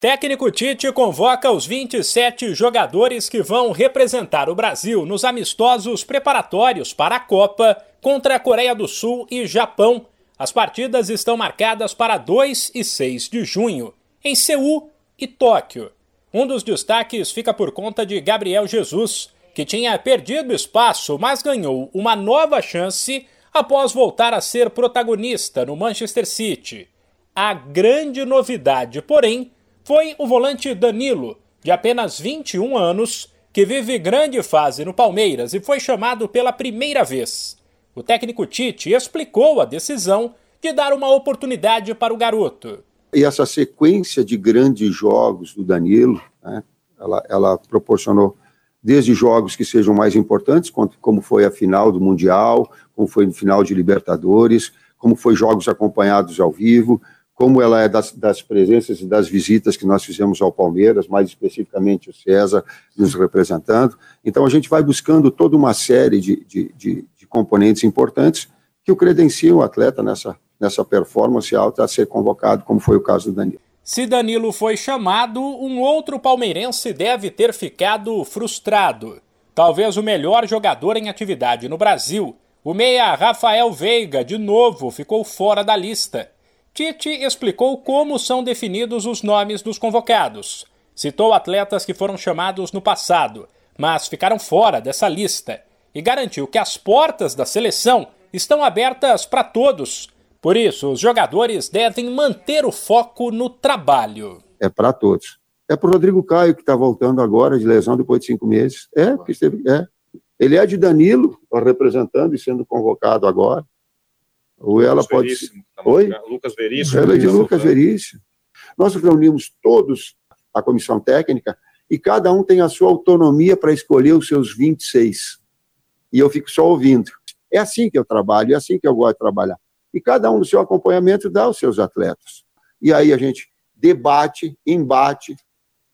Técnico Tite convoca os 27 jogadores que vão representar o Brasil nos amistosos preparatórios para a Copa contra a Coreia do Sul e Japão. As partidas estão marcadas para 2 e 6 de junho, em Seul e Tóquio. Um dos destaques fica por conta de Gabriel Jesus, que tinha perdido espaço, mas ganhou uma nova chance após voltar a ser protagonista no Manchester City. A grande novidade, porém, foi o volante Danilo, de apenas 21 anos, que vive grande fase no Palmeiras e foi chamado pela primeira vez. O técnico Tite explicou a decisão de dar uma oportunidade para o garoto. E essa sequência de grandes jogos do Danilo, né, ela, ela proporcionou desde jogos que sejam mais importantes, como foi a final do Mundial, como foi no final de Libertadores, como foi jogos acompanhados ao vivo, como ela é das, das, presenças e das visitas que nós fizemos ao Palmeiras, mais especificamente o César nos representando. Então, a gente vai buscando toda uma série de, de, de, de componentes importantes que o credenciam o atleta nessa, nessa performance alta a ser convocado, como foi o caso do Danilo. Se Danilo foi chamado, um outro palmeirense deve ter ficado frustrado. Talvez o melhor jogador em atividade no Brasil, o meia Rafael Veiga, de novo ficou fora da lista. Tite explicou como são definidos os nomes dos convocados. Citou atletas que foram chamados no passado, mas ficaram fora dessa lista, e garantiu que as portas da seleção estão abertas para todos. Por isso, os jogadores devem manter o foco no trabalho. É para todos. É para o Rodrigo Caio, que está voltando agora de lesão depois de cinco meses. É, porque esteve, é. Ele é de Danilo, representando e sendo convocado agora. Ou ela pode. Veríssimo, tá Oi? Lucas Veríssimo. Ela é de Lucas Veríssimo. Nós reunimos todos a comissão técnica e cada um tem a sua autonomia para escolher os seus 26. E eu fico só ouvindo. É assim que eu trabalho, é assim que eu gosto de trabalhar. E cada um no seu acompanhamento dá os seus atletas. E aí a gente debate, embate,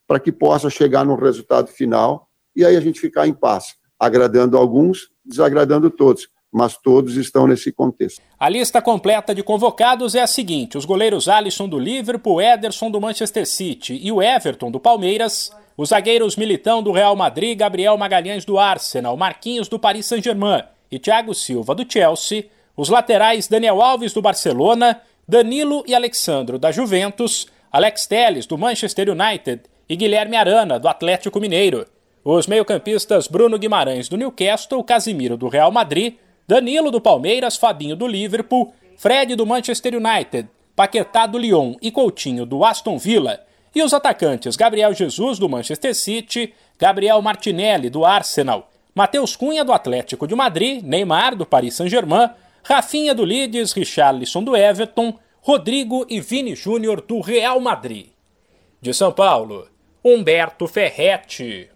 para que possa chegar no resultado final e aí a gente ficar em paz, agradando alguns, desagradando todos mas todos estão nesse contexto. A lista completa de convocados é a seguinte: os goleiros Alisson do Liverpool, Ederson do Manchester City e o Everton do Palmeiras, os zagueiros Militão do Real Madrid, Gabriel Magalhães do Arsenal, Marquinhos do Paris Saint-Germain e Thiago Silva do Chelsea, os laterais Daniel Alves do Barcelona, Danilo e Alexandro da Juventus, Alex Telles do Manchester United e Guilherme Arana do Atlético Mineiro. Os meio-campistas Bruno Guimarães do Newcastle, Casimiro do Real Madrid, Danilo do Palmeiras, Fabinho do Liverpool, Fred do Manchester United, Paquetá do Lyon e Coutinho do Aston Villa, e os atacantes Gabriel Jesus do Manchester City, Gabriel Martinelli do Arsenal, Matheus Cunha do Atlético de Madrid, Neymar do Paris Saint-Germain, Rafinha do Leeds, Richarlison do Everton, Rodrigo e Vini Júnior do Real Madrid. De São Paulo, Humberto Ferretti.